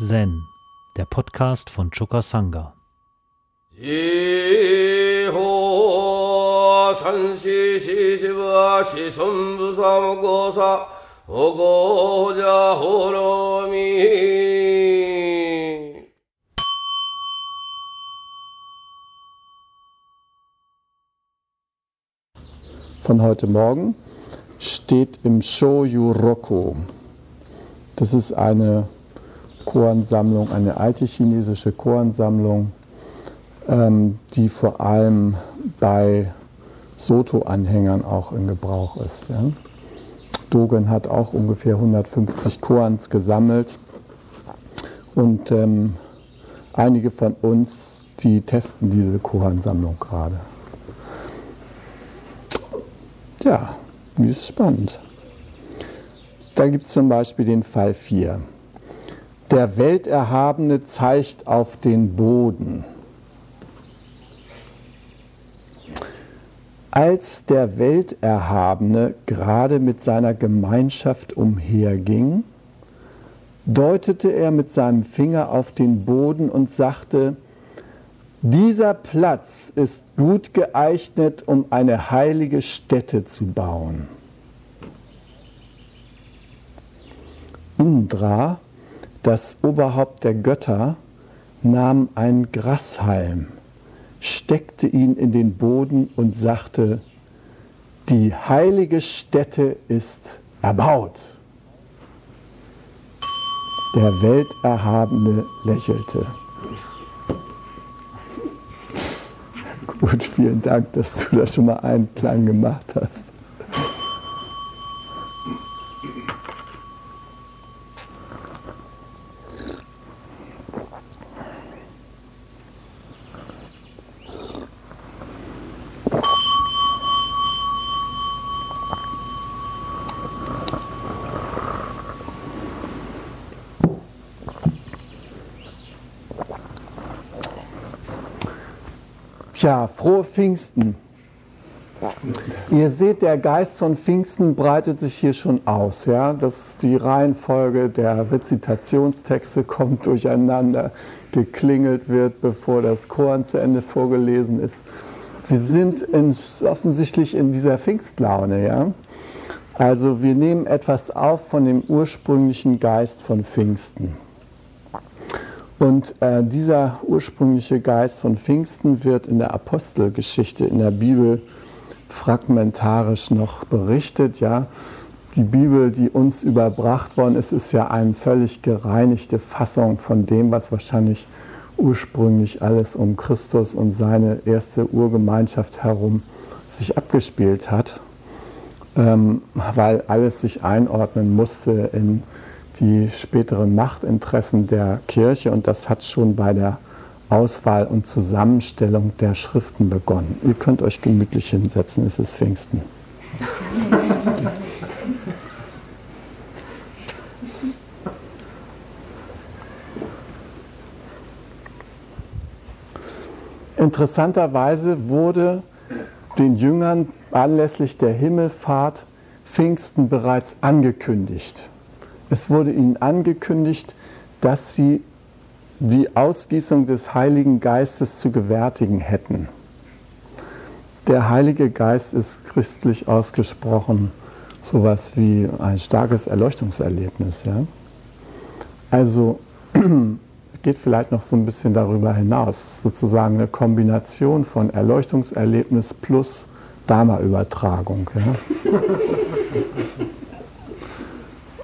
Zen, der Podcast von Choka Sangha. Von heute Morgen steht im Shoyu Roko. Das ist eine Koansammlung, eine alte chinesische Koansammlung, ähm, die vor allem bei Soto-Anhängern auch in Gebrauch ist. Ja. Dogen hat auch ungefähr 150 Koans gesammelt und ähm, einige von uns, die testen diese Koansammlung gerade. Ja, die ist spannend. Da gibt es zum Beispiel den Fall 4. Der Welterhabene zeigt auf den Boden. Als der Welterhabene gerade mit seiner Gemeinschaft umherging, deutete er mit seinem Finger auf den Boden und sagte, dieser Platz ist gut geeignet, um eine heilige Stätte zu bauen. Indra das Oberhaupt der Götter nahm einen Grashalm, steckte ihn in den Boden und sagte, die heilige Stätte ist erbaut. Der Welterhabene lächelte. Gut, vielen Dank, dass du da schon mal einen Klang gemacht hast. Tja, frohe Pfingsten. Ihr seht, der Geist von Pfingsten breitet sich hier schon aus. Ja? Das, die Reihenfolge der Rezitationstexte kommt durcheinander, geklingelt wird, bevor das Korn zu Ende vorgelesen ist. Wir sind in, offensichtlich in dieser Pfingstlaune. Ja? Also wir nehmen etwas auf von dem ursprünglichen Geist von Pfingsten. Und äh, dieser ursprüngliche Geist von Pfingsten wird in der Apostelgeschichte in der Bibel fragmentarisch noch berichtet. Ja, die Bibel, die uns überbracht worden ist, ist ja eine völlig gereinigte Fassung von dem, was wahrscheinlich ursprünglich alles um Christus und seine erste Urgemeinschaft herum sich abgespielt hat, ähm, weil alles sich einordnen musste in die späteren Machtinteressen der Kirche und das hat schon bei der Auswahl und Zusammenstellung der Schriften begonnen. Ihr könnt euch gemütlich hinsetzen, es ist Pfingsten. Interessanterweise wurde den Jüngern anlässlich der Himmelfahrt Pfingsten bereits angekündigt. Es wurde ihnen angekündigt, dass sie die Ausgießung des Heiligen Geistes zu gewärtigen hätten. Der Heilige Geist ist christlich ausgesprochen sowas wie ein starkes Erleuchtungserlebnis. Ja? Also geht vielleicht noch so ein bisschen darüber hinaus, sozusagen eine Kombination von Erleuchtungserlebnis plus Dharma-Übertragung. Ja?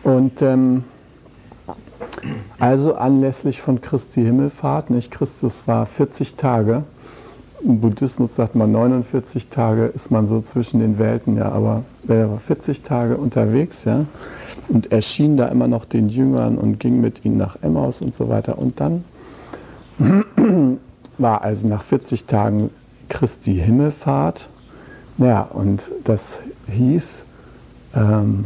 Und ähm, also anlässlich von Christi Himmelfahrt, nicht? Christus war 40 Tage. Im Buddhismus sagt man 49 Tage, ist man so zwischen den Welten, ja, aber er war 40 Tage unterwegs, ja, und erschien da immer noch den Jüngern und ging mit ihnen nach Emmaus und so weiter. Und dann war also nach 40 Tagen Christi Himmelfahrt, ja, und das hieß, ähm,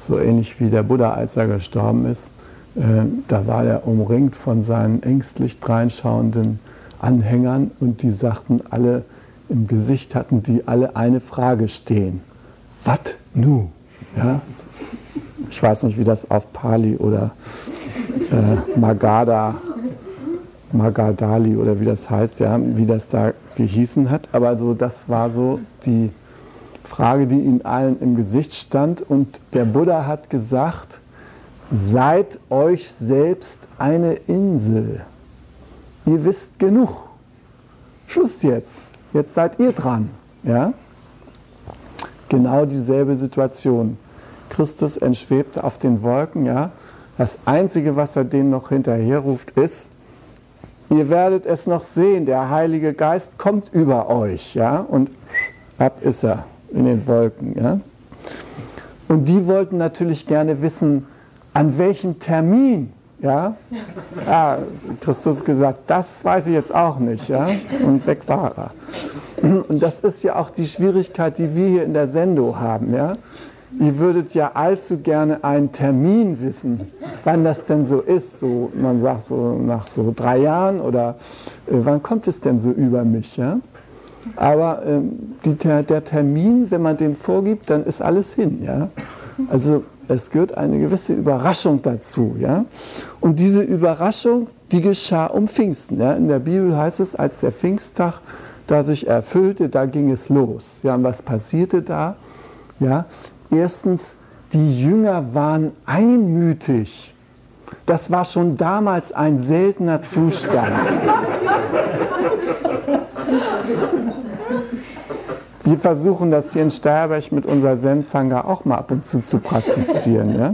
so ähnlich wie der Buddha, als er gestorben ist. Äh, da war er umringt von seinen ängstlich dreinschauenden Anhängern und die sagten alle, im Gesicht hatten die alle eine Frage stehen. Was nu? Ja? Ich weiß nicht, wie das auf Pali oder äh, Magada, Magadali oder wie das heißt, ja, wie das da gehießen hat. Aber so, das war so die Frage, die ihnen allen im Gesicht stand. Und der Buddha hat gesagt, seid euch selbst eine Insel. Ihr wisst genug. Schluss jetzt. Jetzt seid ihr dran. Ja? Genau dieselbe Situation. Christus entschwebt auf den Wolken, ja. Das Einzige, was er denen noch hinterherruft, ist, ihr werdet es noch sehen, der Heilige Geist kommt über euch, ja, und ab ist er in den Wolken, ja. Und die wollten natürlich gerne wissen, an welchem Termin, ja. Ah, Christus gesagt, das weiß ich jetzt auch nicht, ja, und weg war er. Und das ist ja auch die Schwierigkeit, die wir hier in der Sendung haben, ja. Ihr würdet ja allzu gerne einen Termin wissen, wann das denn so ist. So, man sagt so nach so drei Jahren oder äh, wann kommt es denn so über mich? Ja? Aber ähm, die, der Termin, wenn man den vorgibt, dann ist alles hin. Ja? Also es gehört eine gewisse Überraschung dazu. Ja? Und diese Überraschung, die geschah um Pfingsten. Ja? In der Bibel heißt es, als der Pfingsttag da sich erfüllte, da ging es los. Ja, und was passierte da? Ja, Erstens, die Jünger waren einmütig. Das war schon damals ein seltener Zustand. Wir versuchen das hier in Steierberg mit unserer Sensanga auch mal ab und zu zu praktizieren. Ja,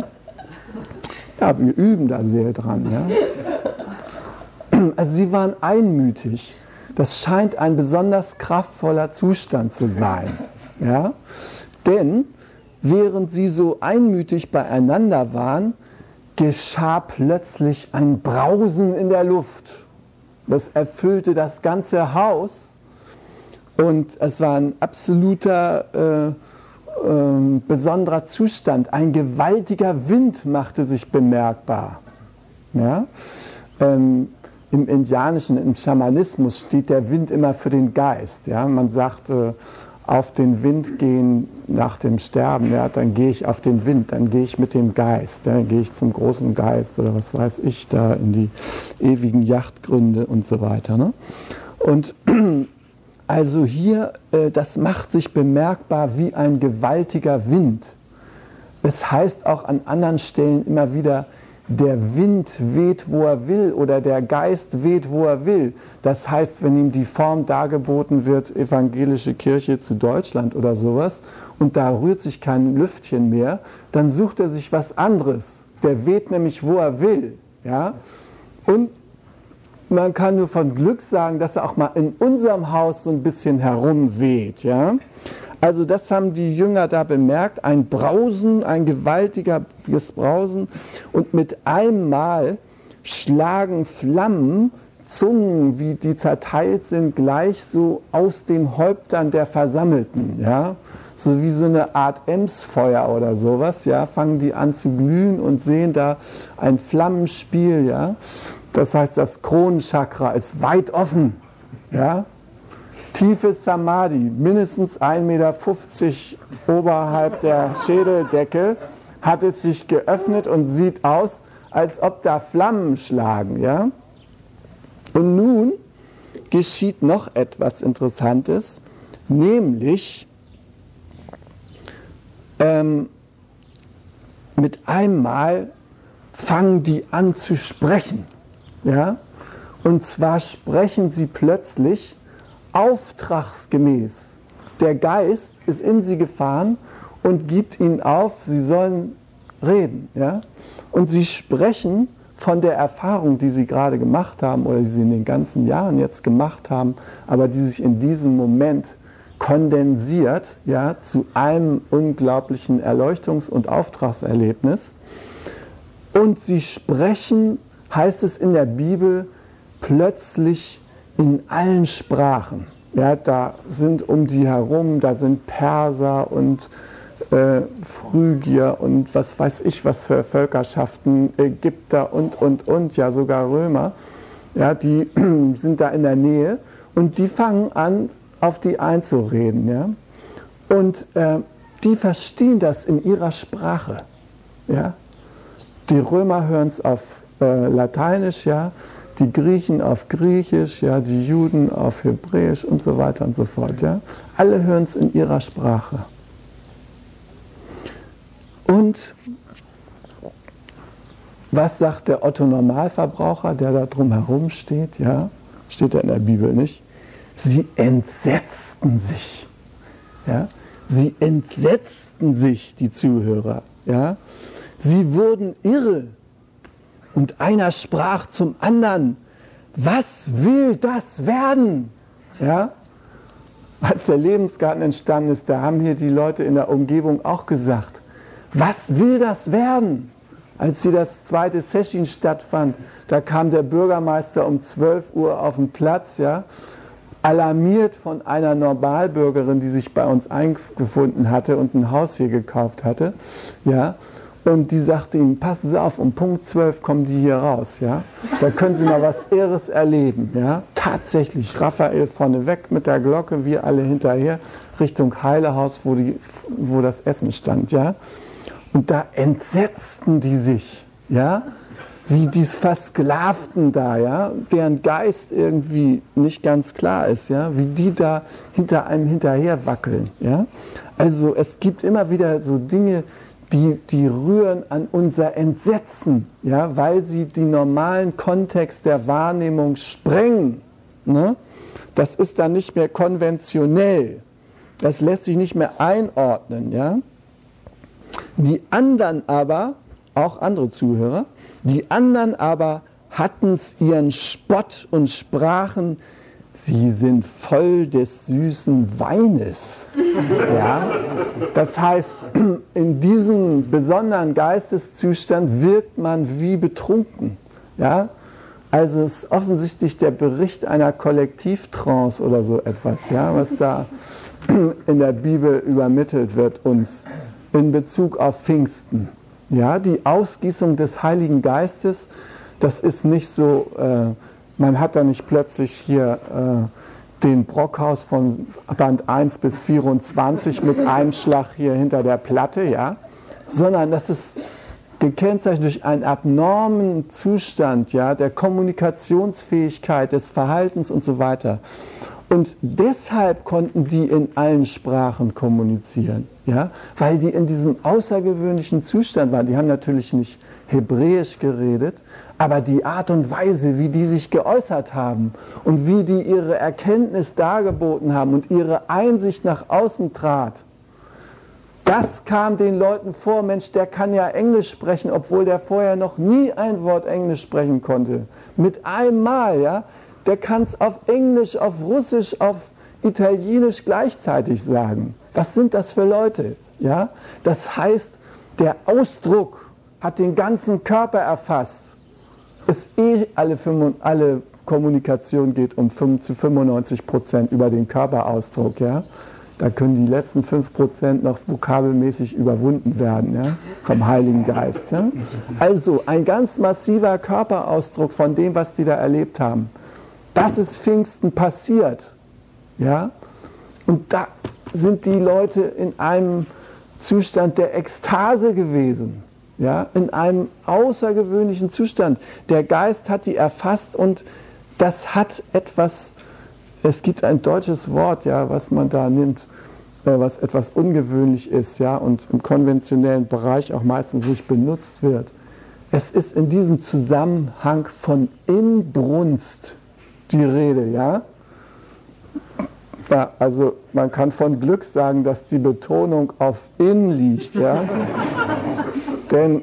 ja wir üben da sehr dran. Ja? Also sie waren einmütig. Das scheint ein besonders kraftvoller Zustand zu sein. Ja? Denn während sie so einmütig beieinander waren, geschah plötzlich ein Brausen in der Luft. Das erfüllte das ganze Haus und es war ein absoluter äh, äh, besonderer Zustand. Ein gewaltiger Wind machte sich bemerkbar. Ja? Ähm, Im Indianischen, im Schamanismus steht der Wind immer für den Geist. Ja? Man sagt, äh, auf den Wind gehen nach dem Sterben, ja, dann gehe ich auf den Wind, dann gehe ich mit dem Geist, dann gehe ich zum großen Geist oder was weiß ich da in die ewigen Yachtgründe und so weiter. Ne? Und also hier, äh, das macht sich bemerkbar wie ein gewaltiger Wind. Es heißt auch an anderen Stellen immer wieder, der Wind weht, wo er will oder der Geist weht, wo er will. Das heißt, wenn ihm die Form dargeboten wird, evangelische Kirche zu Deutschland oder sowas, und da rührt sich kein Lüftchen mehr, dann sucht er sich was anderes. Der weht nämlich, wo er will. Ja? Und man kann nur von Glück sagen, dass er auch mal in unserem Haus so ein bisschen herumweht. Ja? Also das haben die Jünger da bemerkt, ein Brausen, ein gewaltiges Brausen. Und mit einmal schlagen Flammen, Zungen, wie die zerteilt sind, gleich so aus den Häuptern der Versammelten, ja, so wie so eine Art Emsfeuer oder sowas, ja, fangen die an zu glühen und sehen da ein Flammenspiel, ja. Das heißt, das Kronenchakra ist weit offen, ja, tiefes Samadhi, mindestens 1,50 Meter oberhalb der Schädeldecke, hat es sich geöffnet und sieht aus, als ob da Flammen schlagen. Ja? Und nun geschieht noch etwas Interessantes, nämlich ähm, mit einmal fangen die an zu sprechen. Ja? Und zwar sprechen sie plötzlich auftragsgemäß. Der Geist ist in sie gefahren und gibt ihnen auf, sie sollen reden. Ja? Und sie sprechen von der Erfahrung, die sie gerade gemacht haben oder die sie in den ganzen Jahren jetzt gemacht haben, aber die sich in diesem Moment kondensiert ja, zu einem unglaublichen Erleuchtungs- und Auftragserlebnis. Und sie sprechen, heißt es in der Bibel, plötzlich in allen Sprachen. Ja, da sind um die herum, da sind Perser und äh, Phrygier und was weiß ich was für Völkerschaften, Ägypter und, und, und, ja sogar Römer, ja, die sind da in der Nähe und die fangen an, auf die einzureden. Ja? Und äh, die verstehen das in ihrer Sprache. Ja? Die Römer hören es auf äh, Lateinisch, ja, die Griechen auf Griechisch, ja, die Juden auf Hebräisch und so weiter und so fort. Ja. Alle hören es in ihrer Sprache. Und was sagt der Otto Normalverbraucher, der da drum herum steht? Ja, steht da in der Bibel nicht. Sie entsetzten sich. Ja, sie entsetzten sich, die Zuhörer. Ja, sie wurden irre. Und einer sprach zum anderen, was will das werden? Ja, als der Lebensgarten entstanden ist, da haben hier die Leute in der Umgebung auch gesagt, was will das werden? Als hier das zweite Session stattfand, da kam der Bürgermeister um 12 Uhr auf den Platz, ja, alarmiert von einer Normalbürgerin, die sich bei uns eingefunden hatte und ein Haus hier gekauft hatte, ja, und die sagte ihm, passen Sie auf, um Punkt 12 kommen die hier raus, ja. Da können Sie mal was Irres erleben, ja. Tatsächlich, Raphael vorne weg mit der Glocke, wir alle hinterher, Richtung Heilehaus, wo, die, wo das Essen stand, ja. Und da entsetzten die sich, ja, wie die Versklavten da, ja, deren Geist irgendwie nicht ganz klar ist, ja, wie die da hinter einem hinterher wackeln, ja. Also es gibt immer wieder so Dinge, die, die rühren an unser Entsetzen, ja, weil sie den normalen Kontext der Wahrnehmung sprengen. Ne? Das ist dann nicht mehr konventionell. Das lässt sich nicht mehr einordnen, ja. Die anderen aber, auch andere Zuhörer, die anderen aber hatten ihren Spott und sprachen, sie sind voll des süßen Weines. Ja? Das heißt, in diesem besonderen Geisteszustand wirkt man wie betrunken. Ja? Also es ist offensichtlich der Bericht einer Kollektivtrance oder so etwas, ja, was da in der Bibel übermittelt wird uns in Bezug auf Pfingsten. Ja, die Ausgießung des Heiligen Geistes, das ist nicht so, äh, man hat da nicht plötzlich hier äh, den Brockhaus von Band 1 bis 24 mit einem Schlag hier hinter der Platte, ja, sondern das ist gekennzeichnet durch einen abnormen Zustand ja, der Kommunikationsfähigkeit, des Verhaltens und so weiter. Und deshalb konnten die in allen Sprachen kommunizieren, ja? weil die in diesem außergewöhnlichen Zustand waren. Die haben natürlich nicht Hebräisch geredet, aber die Art und Weise, wie die sich geäußert haben und wie die ihre Erkenntnis dargeboten haben und ihre Einsicht nach außen trat, das kam den Leuten vor, Mensch, der kann ja Englisch sprechen, obwohl der vorher noch nie ein Wort Englisch sprechen konnte. Mit einmal, ja, der kann es auf Englisch, auf Russisch, auf Italienisch gleichzeitig sagen. Was sind das für Leute? Ja? Das heißt, der Ausdruck hat den ganzen Körper erfasst. Ist eh alle, alle Kommunikation geht um 5 zu 95 Prozent über den Körperausdruck. Ja? Da können die letzten 5 Prozent noch vokabelmäßig überwunden werden ja? vom Heiligen Geist. Ja? Also ein ganz massiver Körperausdruck von dem, was die da erlebt haben. Das ist Pfingsten passiert. Ja? Und da sind die Leute in einem Zustand der Ekstase gewesen. Ja? In einem außergewöhnlichen Zustand. Der Geist hat die erfasst und das hat etwas, es gibt ein deutsches Wort, ja, was man da nimmt, äh, was etwas ungewöhnlich ist ja, und im konventionellen Bereich auch meistens nicht benutzt wird. Es ist in diesem Zusammenhang von Inbrunst die Rede, ja? ja? Also man kann von Glück sagen, dass die Betonung auf in liegt, ja? Denn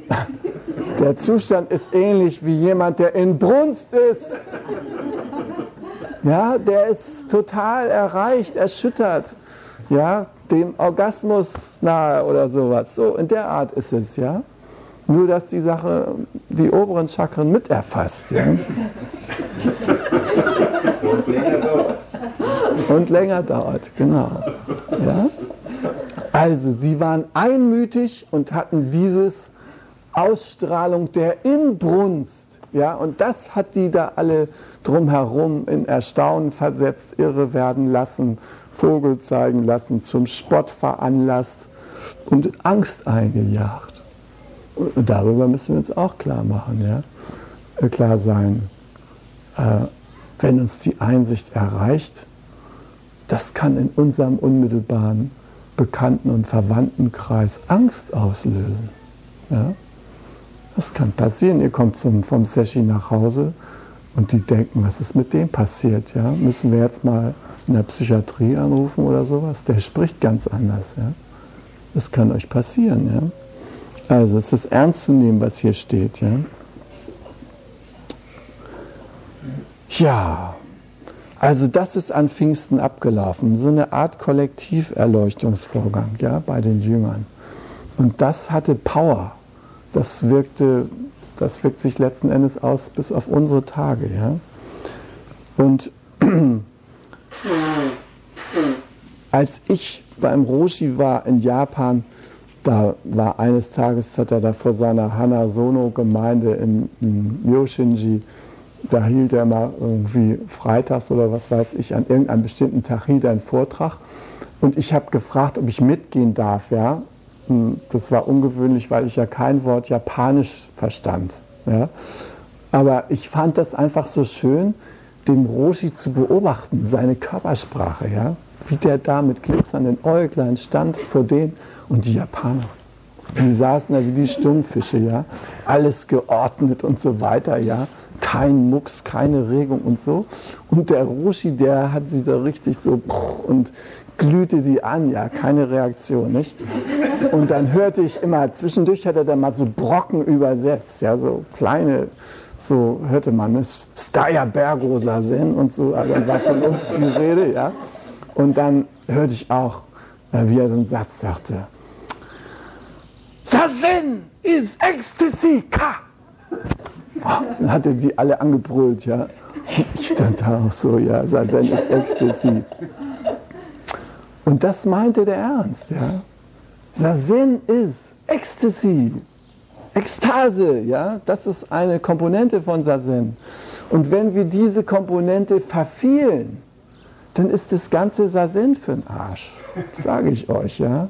der Zustand ist ähnlich wie jemand, der in Brunst ist. Ja, der ist total erreicht, erschüttert, ja, dem Orgasmus nahe oder sowas. So in der Art ist es, ja. Nur dass die Sache die oberen Chakren mit erfasst. Ja? Und länger dauert. Und länger dauert, genau. Ja? Also, sie waren einmütig und hatten dieses Ausstrahlung der Inbrunst. Ja, und das hat die da alle drumherum in Erstaunen versetzt, irre werden lassen, Vogel zeigen lassen, zum Spott veranlasst und Angst eingejagt. Und darüber müssen wir uns auch klar machen. Ja? äh, klar sein, äh, wenn uns die Einsicht erreicht, das kann in unserem unmittelbaren Bekannten- und Verwandtenkreis Angst auslösen. Ja? Das kann passieren. Ihr kommt zum, vom Seshi nach Hause und die denken, was ist mit dem passiert? Ja? Müssen wir jetzt mal in der Psychiatrie anrufen oder sowas? Der spricht ganz anders. Ja? Das kann euch passieren. Ja? Also es ist ernst zu nehmen, was hier steht. Ja, ja also das ist an Pfingsten abgelaufen. So eine Art Kollektiverleuchtungsvorgang ja, bei den Jüngern. Und das hatte Power. Das wirkte, das wirkt sich letzten Endes aus bis auf unsere Tage. Ja? Und als ich beim Roshi war in Japan, da war eines Tages, hat er da vor seiner Hanasono-Gemeinde im, im Myoshinji, da hielt er mal irgendwie freitags oder was weiß ich, an irgendeinem bestimmten Tag hielt er einen Vortrag. Und ich habe gefragt, ob ich mitgehen darf, ja. Hm, das war ungewöhnlich, weil ich ja kein Wort Japanisch verstand. Ja. Aber ich fand das einfach so schön, den Roshi zu beobachten, seine Körpersprache, ja. Wie der da mit glitzernden Äuglein stand vor denen und die Japaner. Die saßen da wie die Stummfische, ja. Alles geordnet und so weiter, ja. Kein Mucks, keine Regung und so. Und der Roshi, der hat sie da richtig so und glühte die an, ja, keine Reaktion, nicht? Und dann hörte ich immer, zwischendurch hat er dann mal so Brocken übersetzt, ja, so kleine, so hörte man, ne? Staya Bergo Sazen und so, also dann war von uns die Rede, ja. Und dann hörte ich auch, äh, wie er einen Satz sagte, Sazen is Ecstasy, Ka! Dann hat er sie alle angebrüllt, ja. Ich stand da auch so, ja, Sazen ist Ecstasy. Und das meinte der Ernst, ja. Sazen ist Ecstasy, Ekstase, ja. Das ist eine Komponente von Sazen. Und wenn wir diese Komponente verfehlen, dann ist das ganze Sazen für den Arsch. Sage ich euch, ja.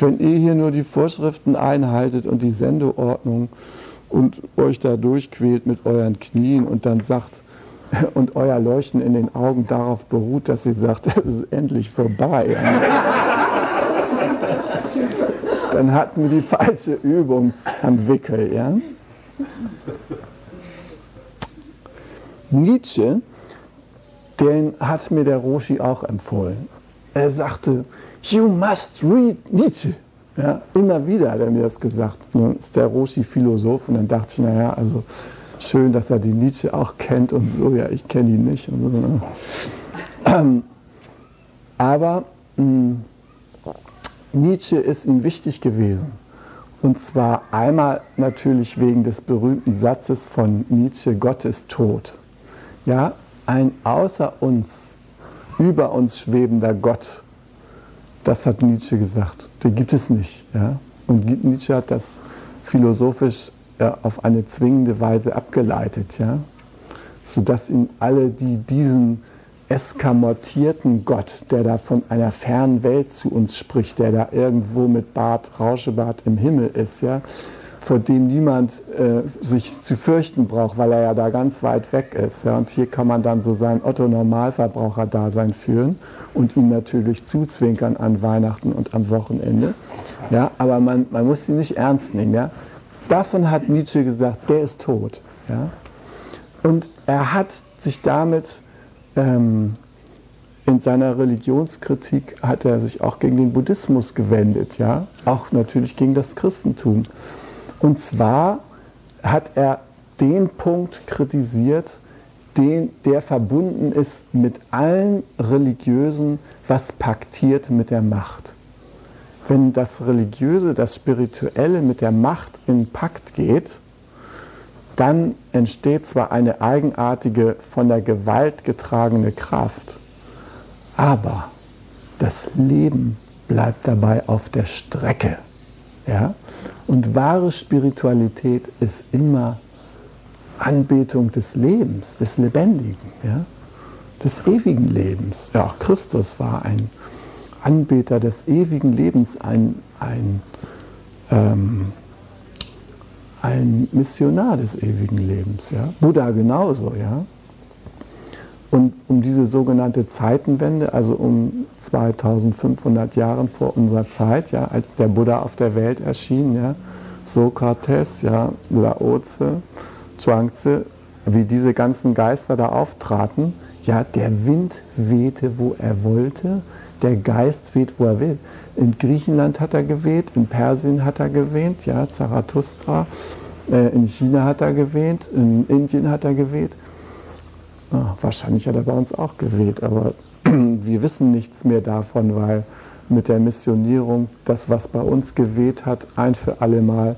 Wenn ihr hier nur die Vorschriften einhaltet und die Sendeordnung und euch da durchquält mit euren Knien und dann sagt, und euer Leuchten in den Augen darauf beruht, dass sie sagt, es ist endlich vorbei. Dann hatten wir die falsche Übung am Wickel. Ja? Nietzsche, den hat mir der Roshi auch empfohlen. Er sagte, you must read Nietzsche. Ja, immer wieder hat er mir das gesagt. Nun ist der Roshi Philosoph und dann dachte ich, naja, also schön, dass er die Nietzsche auch kennt und so, ja, ich kenne ihn nicht. So, ne? ähm, aber mh, hm, Nietzsche ist ihm wichtig gewesen. Und zwar einmal natürlich wegen des berühmten Satzes von Nietzsche, Gott ist tot. Ja, ein außer uns, über uns schwebender Gott, das hat Nietzsche gesagt. Den gibt es nicht. Ja? Und Nietzsche hat das philosophisch äh, auf eine zwingende Weise abgeleitet, ja? sodass ihn alle, die diesen eskamotierten Gott, der da von einer fernen Welt zu uns spricht, der da irgendwo mit Bart, Rauschebart im Himmel ist, ja, vor dem niemand äh, sich zu fürchten braucht, weil er ja da ganz weit weg ist. Ja. Und hier kann man dann so sein Otto-Normalverbraucher-Dasein führen und ihm natürlich zuzwinkern an Weihnachten und am Wochenende. Ja. Aber man, man muss ihn nicht ernst nehmen. Ja. Davon hat Nietzsche gesagt, der ist tot. Ja. Und er hat sich damit ähm, in seiner Religionskritik hat er sich auch gegen den Buddhismus gewendet, ja, auch natürlich gegen das Christentum. Und zwar hat er den Punkt kritisiert, den, der verbunden ist mit allen Religiösen, was paktiert mit der Macht. Wenn das Religiöse, das Spirituelle mit der Macht in Pakt geht, dann entsteht zwar eine eigenartige, von der Gewalt getragene Kraft, aber das Leben bleibt dabei auf der Strecke. Ja? Und wahre Spiritualität ist immer Anbetung des Lebens, des Lebendigen, ja? des ewigen Lebens. Ja, auch Christus war ein Anbeter des ewigen Lebens, ein, ein, ähm, ein Missionar des ewigen Lebens. Ja? Buddha genauso. Ja? Und um diese sogenannte Zeitenwende, also um 2500 Jahre vor unserer Zeit, ja, als der Buddha auf der Welt erschien, ja, Sokrates, ja, Laoze, Zhuangzi, wie diese ganzen Geister da auftraten, ja, der Wind wehte, wo er wollte, der Geist weht, wo er will. In Griechenland hat er geweht, in Persien hat er geweht, ja, Zarathustra, äh, in China hat er geweht, in Indien hat er geweht. Ah, wahrscheinlich hat er bei uns auch geweht, aber wir wissen nichts mehr davon, weil mit der Missionierung das, was bei uns geweht hat, ein für alle Mal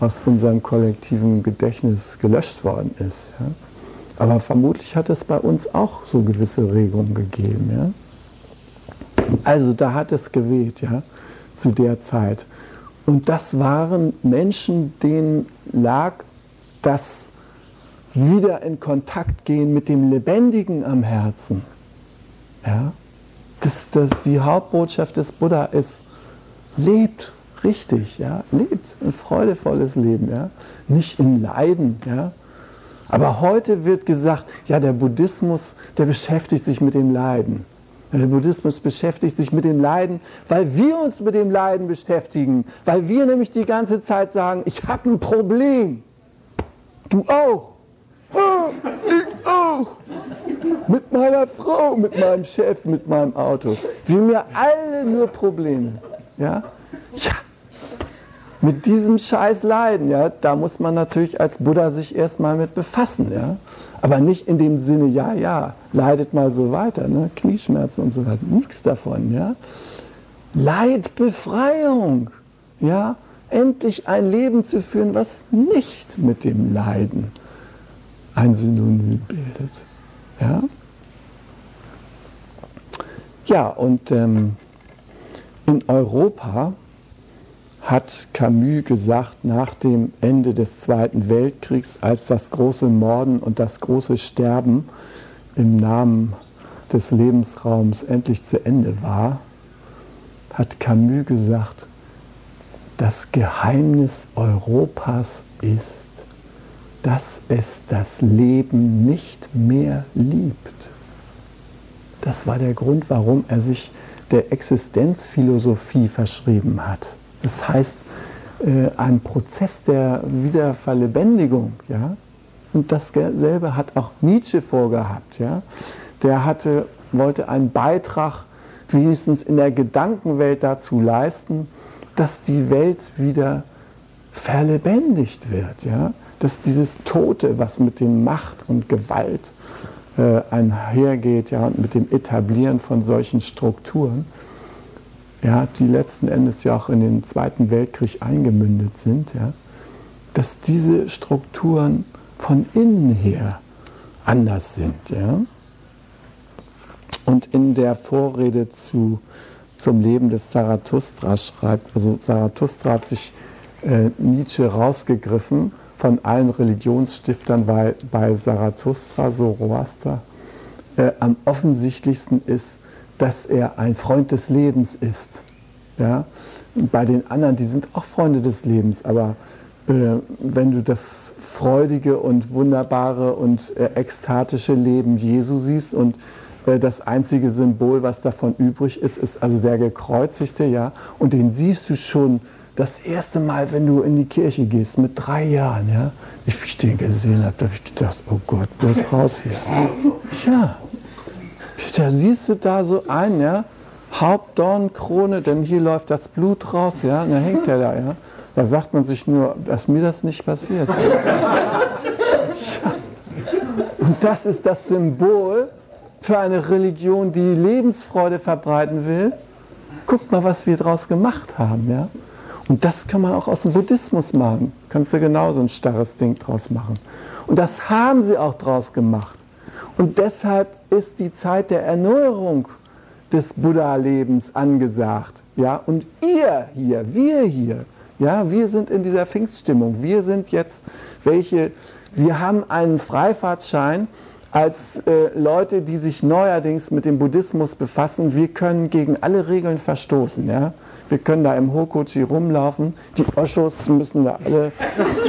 aus unserem kollektiven Gedächtnis gelöscht worden ist. Ja? Aber vermutlich hat es bei uns auch so gewisse Regungen gegeben. Ja? Also da hat es geweht, ja, zu der Zeit. Und das waren Menschen, denen lag das wieder in Kontakt gehen mit dem Lebendigen am Herzen. Ja? Das, das, die Hauptbotschaft des Buddha ist, lebt richtig, ja? lebt ein freudevolles Leben, ja? nicht in Leiden. Ja? Aber heute wird gesagt, ja, der Buddhismus, der beschäftigt sich mit dem Leiden. Der Buddhismus beschäftigt sich mit dem Leiden, weil wir uns mit dem Leiden beschäftigen, weil wir nämlich die ganze Zeit sagen, ich habe ein Problem. Du auch. Oh, ich auch. Mit meiner Frau, mit meinem Chef, mit meinem Auto. Wir mir alle nur Probleme. Ja? Ja. Mit diesem Scheiß leiden, ja, da muss man natürlich als Buddha sich erstmal mit befassen, ja. Aber nicht in dem Sinne, ja, ja, leidet mal so weiter, ne? Knieschmerzen und so weiter. Nichts davon, ja. Leidbefreiung, ja. Endlich ein Leben zu führen, was nicht mit dem Leiden ein Synonym bildet. Ja, ja und ähm, in Europa hat Camus gesagt, nach dem Ende des Zweiten Weltkriegs, als das große Morden und das große Sterben im Namen des Lebensraums endlich zu Ende war, hat Camus gesagt, das Geheimnis Europas ist, dass es das Leben nicht mehr liebt. Das war der Grund, warum er sich der Existenzphilosophie verschrieben hat. Das heißt, äh, ein Prozess der Wiederverlebendigung. Ja? Und dasselbe hat auch Nietzsche vorgehabt. Ja? Der hatte, wollte einen Beitrag wenigstens in der Gedankenwelt dazu leisten, dass die Welt wieder verlebendigt wird. Ja? dass dieses Tote, was mit dem Macht und Gewalt äh, einhergeht, ja, und mit dem Etablieren von solchen Strukturen, ja, die letzten Endes ja auch in den Zweiten Weltkrieg eingemündet sind, ja, dass diese Strukturen von innen her anders sind. Ja. Und in der Vorrede zu, zum Leben des Zarathustra schreibt, also Zarathustra hat sich äh, Nietzsche rausgegriffen von allen Religionsstiftern bei, bei Zarathustra, Zoroaster, äh, am offensichtlichsten ist, dass er ein Freund des Lebens ist. Ja? bei den anderen, die sind auch Freunde des Lebens, aber äh, wenn du das freudige und wunderbare und äh, ekstatische Leben Jesu siehst und äh, das einzige Symbol, was davon übrig ist, ist also der Gekreuzigte, ja, und den siehst du schon das erste Mal, wenn du in die Kirche gehst, mit drei Jahren, ja, wie ich den gesehen habe, da habe ich gedacht, oh Gott, bloß raus hier. Ja, da siehst du da so ein, ja, Hauptdornkrone, denn hier läuft das Blut raus, ja, und dann hängt er da, ja. Da sagt man sich nur, dass mir das nicht passiert. Und das ist das Symbol für eine Religion, die Lebensfreude verbreiten will. Guckt mal, was wir daraus gemacht haben, ja. Und das kann man auch aus dem Buddhismus machen. Kannst du genauso ein starres Ding draus machen. Und das haben sie auch draus gemacht. Und deshalb ist die Zeit der Erneuerung des Buddha-Lebens angesagt. Ja? Und ihr hier, wir hier, ja, wir sind in dieser Pfingststimmung. Wir sind jetzt welche, wir haben einen Freifahrtschein als äh, Leute, die sich neuerdings mit dem Buddhismus befassen. Wir können gegen alle Regeln verstoßen. Ja? Wir können da im Hokochi rumlaufen. Die Oschos müssen da alle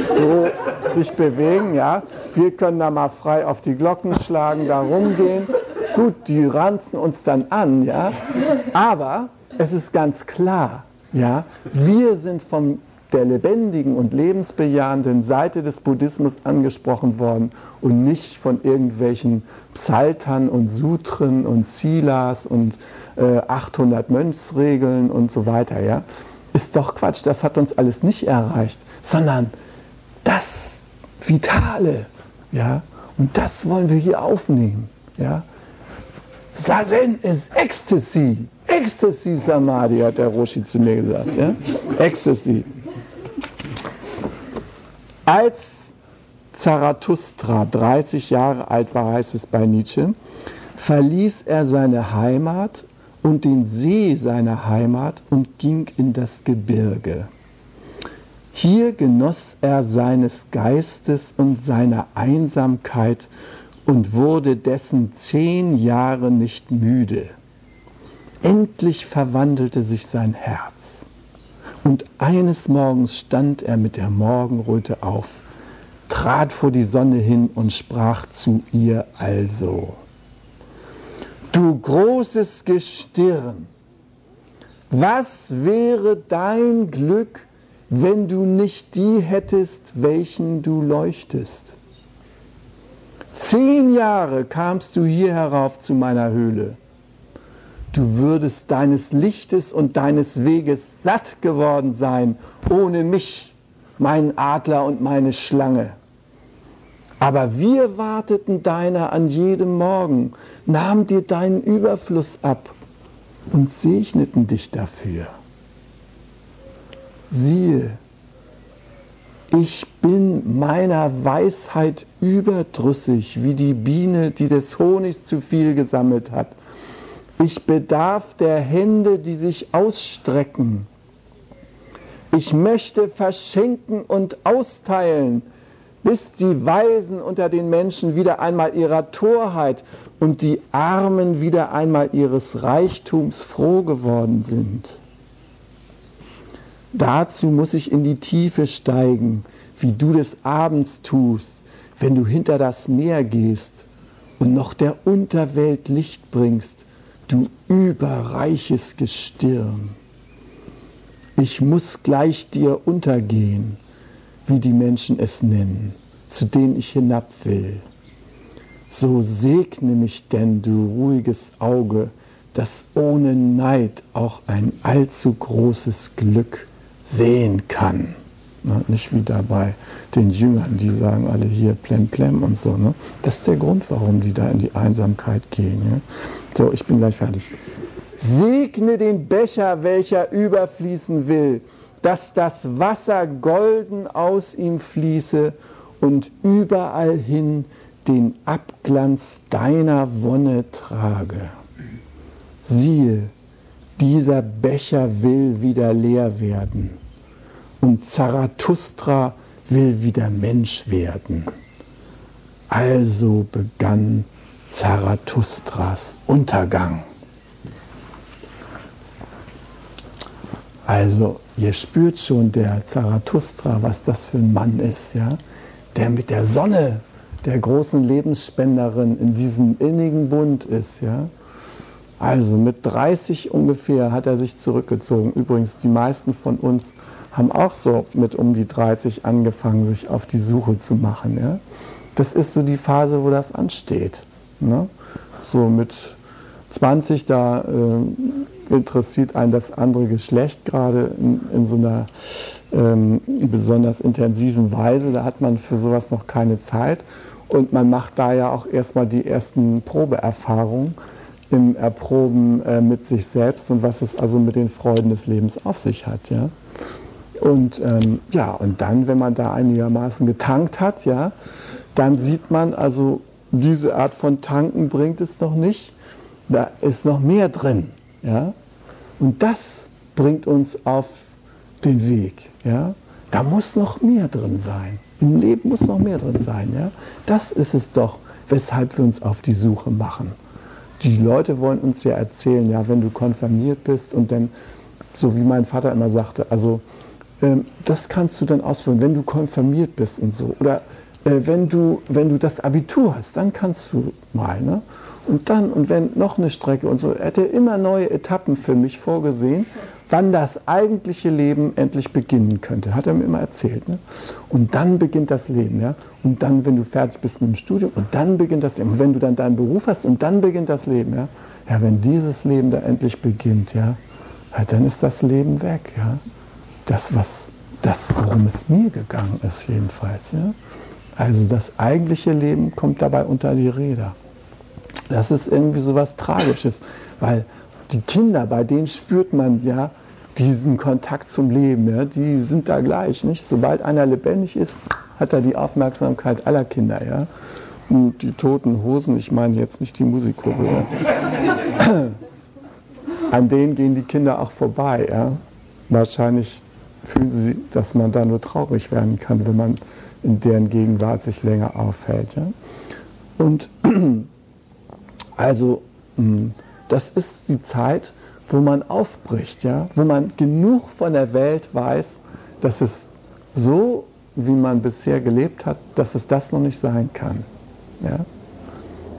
so sich bewegen, ja. Wir können da mal frei auf die Glocken schlagen, da rumgehen. Gut, die ranzen uns dann an, ja. Aber es ist ganz klar, ja, wir sind von der lebendigen und lebensbejahenden Seite des Buddhismus angesprochen worden und nicht von irgendwelchen Psaltern und Sutren und Silas und äh, 800 Mönchsregeln und so weiter. Ja? Ist doch Quatsch, das hat uns alles nicht erreicht, sondern das Vitale. Ja? Und das wollen wir hier aufnehmen. Ja? Sazen ist Ecstasy. Ecstasy Samadhi, hat der Roshi zu mir gesagt. Ja? Ecstasy. Als Zarathustra 30 Jahre alt war, heißt es bei Nietzsche, verließ er seine Heimat und den See seiner Heimat und ging in das Gebirge. Hier genoss er seines Geistes und seiner Einsamkeit und wurde dessen zehn Jahre nicht müde. Endlich verwandelte sich sein Herz. Und eines Morgens stand er mit der Morgenröte auf, trat vor die Sonne hin und sprach zu ihr also, Du großes Gestirn, was wäre dein Glück, wenn du nicht die hättest, welchen du leuchtest? Zehn Jahre kamst du hier herauf zu meiner Höhle du würdest deines Lichtes und deines Weges satt geworden sein, ohne mich, meinen Adler und meine Schlange. Aber wir warteten deiner an jedem Morgen, nahmen dir deinen Überfluss ab und segneten dich dafür. Siehe, ich bin meiner Weisheit überdrüssig, wie die Biene, die des Honigs zu viel gesammelt hat ich bedarf der Hände, die sich ausstrecken. Ich möchte verschenken und austeilen, bis die Weisen unter den Menschen wieder einmal ihrer Torheit und die Armen wieder einmal ihres Reichtums froh geworden sind. Dazu muss ich in die Tiefe steigen, wie du des Abends tust, wenn du hinter das Meer gehst und noch der Unterwelt Licht bringst du überreiches Gestirn. Ich muss gleich dir untergehen, wie die Menschen es nennen, zu denen ich hinab will. So segne mich denn, du ruhiges Auge, das ohne Neid auch ein allzu großes Glück sehen kann. Ne? Nicht wie da bei den Jüngern, die sagen alle hier plem plem und so. Ne? Das ist der Grund, warum die da in die Einsamkeit gehen. Ja? So, ich bin gleich fertig. Segne den Becher, welcher überfließen will, dass das Wasser golden aus ihm fließe und überall hin den Abglanz deiner Wonne trage. Siehe, dieser Becher will wieder leer werden und Zarathustra will wieder Mensch werden. Also begann Zarathustras Untergang. Also ihr spürt schon der Zarathustra, was das für ein Mann ist, ja? der mit der Sonne, der großen Lebensspenderin in diesem innigen Bund ist. Ja? Also mit 30 ungefähr hat er sich zurückgezogen. Übrigens, die meisten von uns haben auch so mit um die 30 angefangen, sich auf die Suche zu machen. Ja? Das ist so die Phase, wo das ansteht. Ne? So mit 20, da äh, interessiert einen das andere Geschlecht gerade in, in so einer ähm, besonders intensiven Weise. Da hat man für sowas noch keine Zeit. Und man macht da ja auch erstmal die ersten Probeerfahrungen im Erproben äh, mit sich selbst und was es also mit den Freuden des Lebens auf sich hat. Ja? Und ähm, ja, und dann, wenn man da einigermaßen getankt hat, ja, dann sieht man also, diese Art von Tanken bringt es noch nicht. Da ist noch mehr drin. Ja? Und das bringt uns auf den Weg. Ja? Da muss noch mehr drin sein. Im Leben muss noch mehr drin sein. Ja? Das ist es doch, weshalb wir uns auf die Suche machen. Die Leute wollen uns ja erzählen, ja, wenn du konfirmiert bist und dann so wie mein Vater immer sagte, also ähm, das kannst du dann ausprobieren, wenn du konfirmiert bist und so. Oder äh, wenn, du, wenn du das Abitur hast, dann kannst du mal. Ne? Und dann, und wenn noch eine Strecke und so, er hätte immer neue Etappen für mich vorgesehen, wann das eigentliche Leben endlich beginnen könnte. Hat er mir immer erzählt. Ne? Und dann beginnt das Leben. Ja? Und dann, wenn du fertig bist mit dem Studium, und dann beginnt das Leben. Und wenn du dann deinen Beruf hast, und dann beginnt das Leben. Ja, ja wenn dieses Leben da endlich beginnt, ja, ja dann ist das Leben weg. Ja? Das, was, das, worum es mir gegangen ist, jedenfalls. Ja? Also das eigentliche Leben kommt dabei unter die Räder. Das ist irgendwie so was Tragisches, weil die Kinder, bei denen spürt man ja diesen Kontakt zum Leben, ja, die sind da gleich. Nicht? Sobald einer lebendig ist, hat er die Aufmerksamkeit aller Kinder. Ja? Und die toten Hosen, ich meine jetzt nicht die Musikgruppe, ja. an denen gehen die Kinder auch vorbei. Ja? Wahrscheinlich fühlen sie, dass man da nur traurig werden kann, wenn man in deren Gegenwart sich länger aufhält. Ja? Und also hm, das ist die Zeit, wo man aufbricht, ja? wo man genug von der Welt weiß, dass es so, wie man bisher gelebt hat, dass es das noch nicht sein kann. Ja?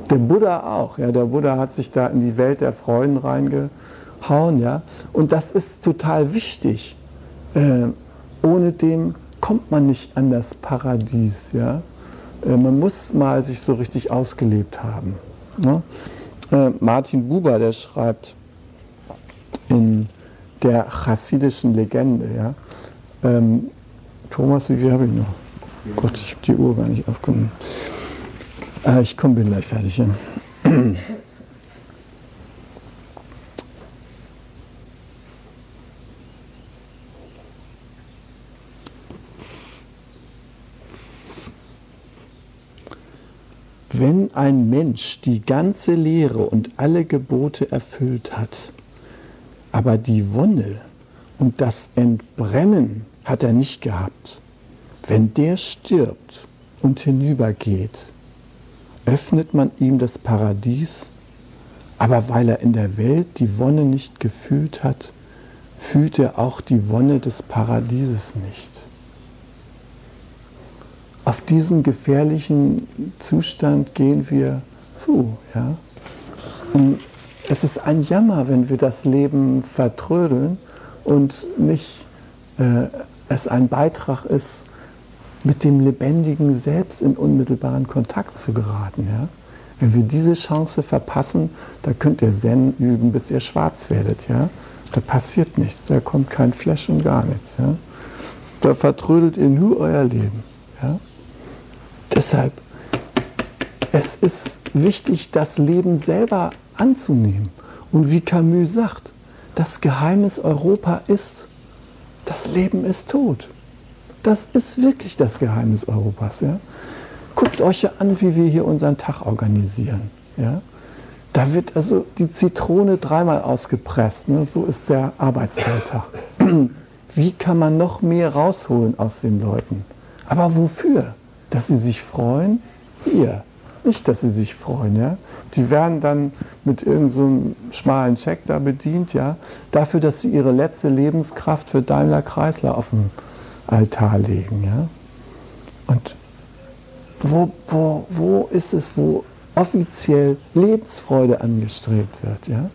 Der Buddha auch. Ja? Der Buddha hat sich da in die Welt der Freuden reingehauen. Ja? Und das ist total wichtig. Äh, ohne dem kommt man nicht an das Paradies. Ja? Äh, man muss mal sich so richtig ausgelebt haben. Ne? Äh, Martin Buber, der schreibt in der chassidischen Legende, ja, ähm, Thomas, wie viel habe ich noch? Gott, ich habe die Uhr gar nicht aufgenommen. Äh, ich komme, bin gleich fertig. Ja. Wenn ein Mensch die ganze Lehre und alle Gebote erfüllt hat, aber die Wonne und das Entbrennen hat er nicht gehabt, wenn der stirbt und hinübergeht, öffnet man ihm das Paradies, aber weil er in der Welt die Wonne nicht gefühlt hat, fühlt er auch die Wonne des Paradieses nicht auf diesen gefährlichen Zustand gehen wir zu. Ja? Und es ist ein Jammer, wenn wir das Leben vertrödeln und nicht äh, es ein Beitrag ist, mit dem lebendigen Selbst in unmittelbaren Kontakt zu geraten. Ja? Wenn wir diese Chance verpassen, da könnt ihr Zen üben, bis ihr schwarz werdet. Ja? Da passiert nichts, da kommt kein Flash und gar nichts. Ja? Da vertrödelt ihr nur euer Leben. Deshalb, es ist wichtig, das Leben selber anzunehmen. Und wie Camus sagt, das Geheimnis Europa ist, das Leben ist tot. Das ist wirklich das Geheimnis Europas. Ja? Guckt euch ja an, wie wir hier unseren Tag organisieren. Ja? Da wird also die Zitrone dreimal ausgepresst. Ne? So ist der Arbeitsalltag. Wie kann man noch mehr rausholen aus den Leuten? Aber wofür? Dass sie sich freuen, hier. Nicht, dass sie sich freuen, ja. Die werden dann mit irgendeinem so schmalen Check da bedient, ja, dafür, dass sie ihre letzte Lebenskraft für Daimler Kreisler auf den Altar legen, ja. Und wo, wo, wo ist es, wo offiziell Lebensfreude angestrebt wird, ja?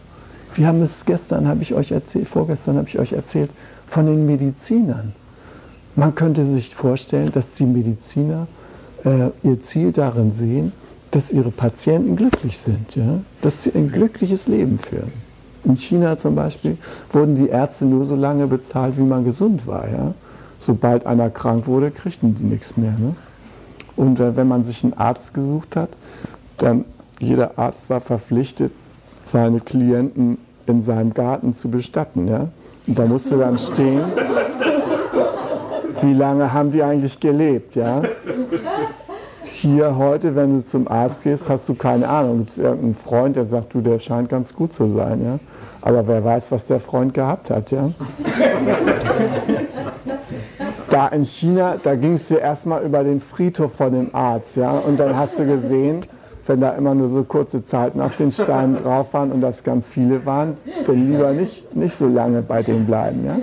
Wir haben es gestern, habe ich euch erzählt, vorgestern habe ich euch erzählt, von den Medizinern. Man könnte sich vorstellen, dass die Mediziner äh, ihr Ziel darin sehen, dass ihre Patienten glücklich sind, ja? dass sie ein glückliches Leben führen. In China zum Beispiel wurden die Ärzte nur so lange bezahlt, wie man gesund war. Ja? Sobald einer krank wurde, kriegten die nichts mehr. Ne? Und äh, wenn man sich einen Arzt gesucht hat, dann jeder Arzt war verpflichtet, seine Klienten in seinem Garten zu bestatten. Ja? Und da musste dann stehen, wie lange haben die eigentlich gelebt, ja? Hier heute, wenn du zum Arzt gehst, hast du keine Ahnung. Gibt es irgendeinen Freund, der sagt, du, der scheint ganz gut zu sein, ja? Aber wer weiß, was der Freund gehabt hat, ja? Da in China, da gingst du erstmal über den Friedhof von dem Arzt, ja? Und dann hast du gesehen, wenn da immer nur so kurze Zeiten auf den Steinen drauf waren und das ganz viele waren, dann lieber nicht, nicht so lange bei denen bleiben. Ja?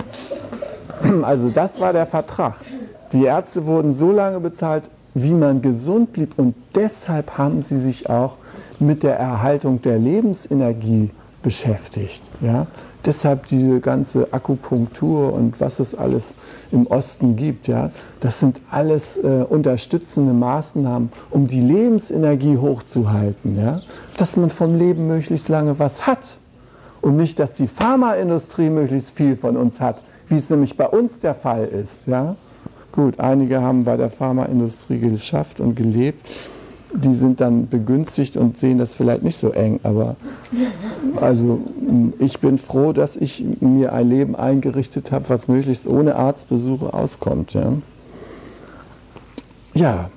Also das war der Vertrag. Die Ärzte wurden so lange bezahlt, wie man gesund blieb und deshalb haben sie sich auch mit der Erhaltung der Lebensenergie beschäftigt. Ja? Deshalb diese ganze Akupunktur und was es alles im Osten gibt, ja, das sind alles äh, unterstützende Maßnahmen, um die Lebensenergie hochzuhalten, ja, dass man vom Leben möglichst lange was hat und nicht, dass die Pharmaindustrie möglichst viel von uns hat, wie es nämlich bei uns der Fall ist, ja. Gut, einige haben bei der Pharmaindustrie geschafft und gelebt, die sind dann begünstigt und sehen das vielleicht nicht so eng. Aber also ich bin froh, dass ich mir ein Leben eingerichtet habe, was möglichst ohne Arztbesuche auskommt. Ja, ja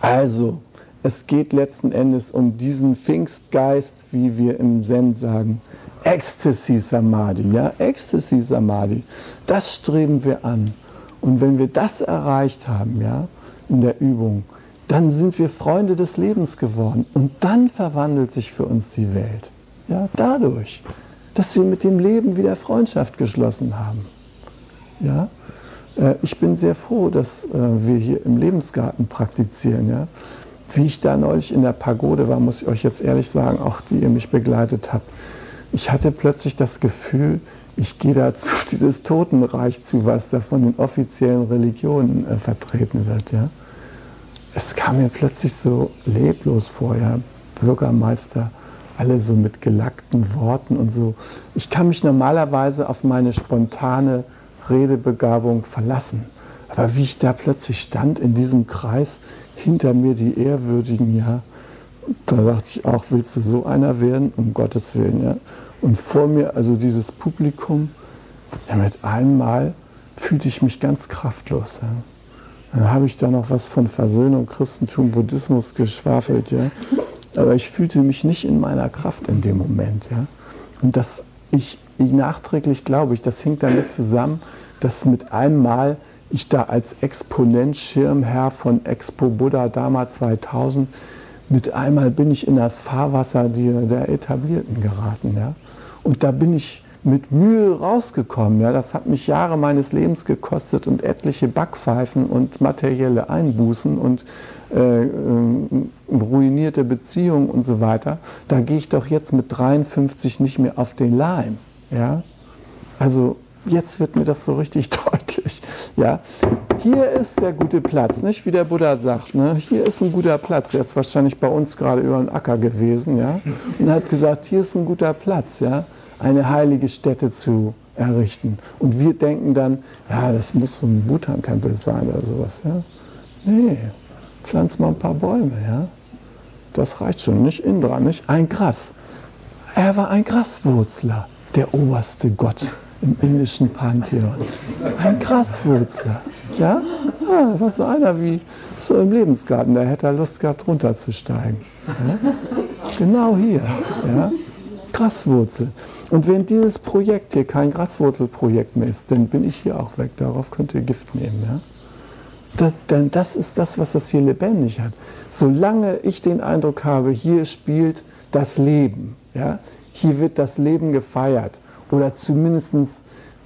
also es geht letzten Endes um diesen Pfingstgeist, wie wir im Zen sagen. Ecstasy Samadhi, ja, Ecstasy Samadhi, das streben wir an. Und wenn wir das erreicht haben, ja, in der Übung, dann sind wir Freunde des Lebens geworden. Und dann verwandelt sich für uns die Welt. Ja, dadurch, dass wir mit dem Leben wieder Freundschaft geschlossen haben. Ja, äh, ich bin sehr froh, dass äh, wir hier im Lebensgarten praktizieren. Ja. Wie ich da neulich in der Pagode war, muss ich euch jetzt ehrlich sagen, auch die ihr mich begleitet habt. Ich hatte plötzlich das Gefühl, ich gehe da zu dieses Totenreich zu, was da von den offiziellen Religionen äh, vertreten wird. Ja es kam mir plötzlich so leblos vor, ja, Bürgermeister, alle so mit gelackten Worten und so. Ich kann mich normalerweise auf meine spontane Redebegabung verlassen. Aber wie ich da plötzlich stand in diesem Kreis, hinter mir die Ehrwürdigen, ja, da dachte ich auch, willst du so einer werden? Um Gottes Willen, ja. Und vor mir, also dieses Publikum, ja, mit einmal fühlte ich mich ganz kraftlos. Ja. Dann habe ich da noch was von Versöhnung, Christentum, Buddhismus geschwafelt, ja. Aber ich fühlte mich nicht in meiner Kraft in dem Moment, ja. Und das, ich, ich nachträglich glaube ich, das hängt damit zusammen, dass mit einmal ich da als Exponent, Schirmherr von Expo Buddha Dharma 2000, mit einmal bin ich in das Fahrwasser der Etablierten geraten, ja. Und da bin ich mit Mühe rausgekommen. Ja, das hat mich Jahre meines Lebens gekostet und etliche Backpfeifen und materielle Einbußen und äh, äh, ruinierte Beziehungen und so weiter. Da gehe ich doch jetzt mit 53 nicht mehr auf den Leim. Ja? Also jetzt wird mir das so richtig deutlich. Ja? Hier ist der gute Platz, nicht wie der Buddha sagt. Ne? Hier ist ein guter Platz. Er ist wahrscheinlich bei uns gerade über den Acker gewesen. Ja? Und hat gesagt, hier ist ein guter Platz. Ja? eine heilige Stätte zu errichten. Und wir denken dann, ja, das muss so ein Bhutan-Tempel sein oder sowas. Ja? Nee, pflanz mal ein paar Bäume. Ja? Das reicht schon, nicht Indra, nicht ein Gras. Er war ein Graswurzler, der oberste Gott im indischen Pantheon. Ein Graswurzler. Ja? ja, war so einer wie so im Lebensgarten, der hätte Lust gehabt, runterzusteigen. Ja? Genau hier. Ja? Graswurzel. Und wenn dieses Projekt hier kein Graswurzelprojekt mehr ist, dann bin ich hier auch weg. Darauf könnt ihr Gift nehmen. Ja? Das, denn das ist das, was das hier lebendig hat. Solange ich den Eindruck habe, hier spielt das Leben, ja? hier wird das Leben gefeiert oder zumindest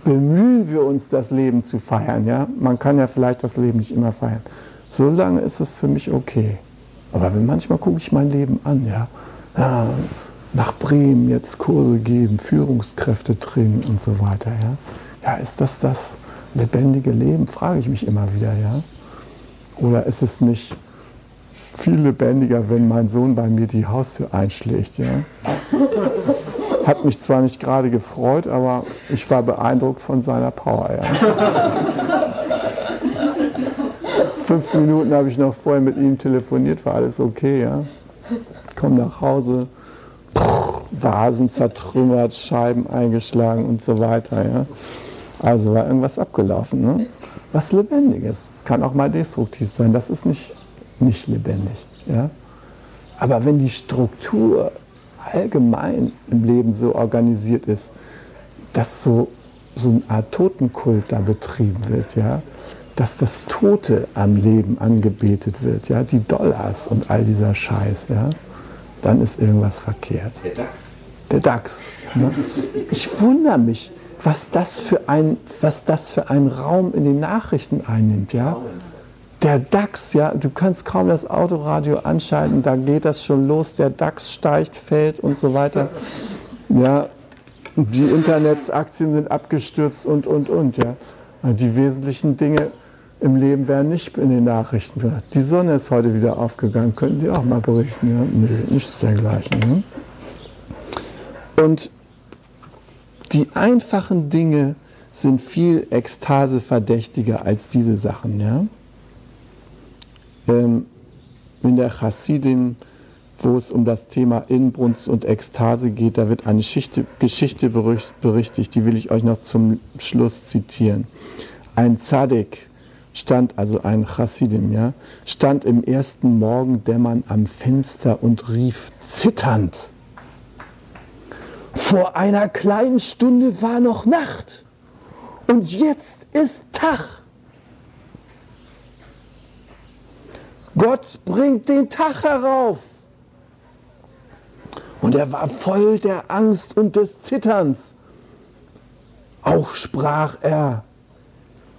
bemühen wir uns, das Leben zu feiern. Ja? Man kann ja vielleicht das Leben nicht immer feiern. Solange ist es für mich okay. Aber manchmal gucke ich mein Leben an. Ja? ja nach Bremen jetzt Kurse geben, Führungskräftetraining und so weiter. Ja? ja, ist das das lebendige Leben? Frage ich mich immer wieder. Ja? Oder ist es nicht viel lebendiger, wenn mein Sohn bei mir die Haustür einschlägt? Ja? Hat mich zwar nicht gerade gefreut, aber ich war beeindruckt von seiner Power. Ja? Fünf Minuten habe ich noch vorher mit ihm telefoniert, war alles okay. Ja? Komm nach Hause, Vasen zertrümmert, Scheiben eingeschlagen und so weiter. Ja? Also war irgendwas abgelaufen. Ne? Was Lebendiges. Kann auch mal destruktiv sein. Das ist nicht, nicht lebendig. Ja? Aber wenn die Struktur allgemein im Leben so organisiert ist, dass so, so eine Art Totenkult da betrieben wird, ja, dass das Tote am Leben angebetet wird, ja, die Dollars und all dieser Scheiß, ja, dann ist irgendwas verkehrt. Der DAX. Der DAX. Ne? Ich wundere mich, was das für ein, was das für ein Raum in den Nachrichten einnimmt, ja. Der DAX, ja, du kannst kaum das Autoradio anschalten, da geht das schon los, der DAX steigt, fällt und so weiter. Ja, die Internetaktien sind abgestürzt und, und, und, ja. Die wesentlichen Dinge im Leben werden nicht in den Nachrichten. Die Sonne ist heute wieder aufgegangen, könnten die auch mal berichten, ja? Nee, nichts dergleichen. Ne? Und die einfachen Dinge sind viel ekstaseverdächtiger als diese Sachen, ja ähm, in der Chassidim, wo es um das Thema Inbrunst und Ekstase geht, da wird eine Geschichte, Geschichte berichtigt, die will ich euch noch zum Schluss zitieren. Ein Zadik stand, also ein Chassidim, ja, stand im ersten Morgendämmern am Fenster und rief zitternd. Vor einer kleinen Stunde war noch Nacht und jetzt ist Tag. Gott bringt den Tag herauf. Und er war voll der Angst und des Zitterns. Auch sprach er,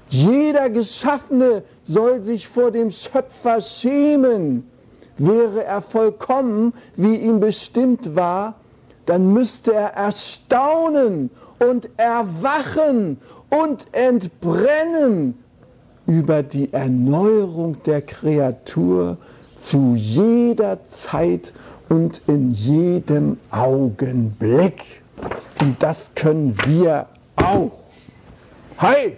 jeder Geschaffene soll sich vor dem Schöpfer schämen. Wäre er vollkommen, wie ihm bestimmt war, dann müsste er erstaunen und erwachen und entbrennen über die Erneuerung der Kreatur zu jeder Zeit und in jedem Augenblick. Und das können wir auch. Hi!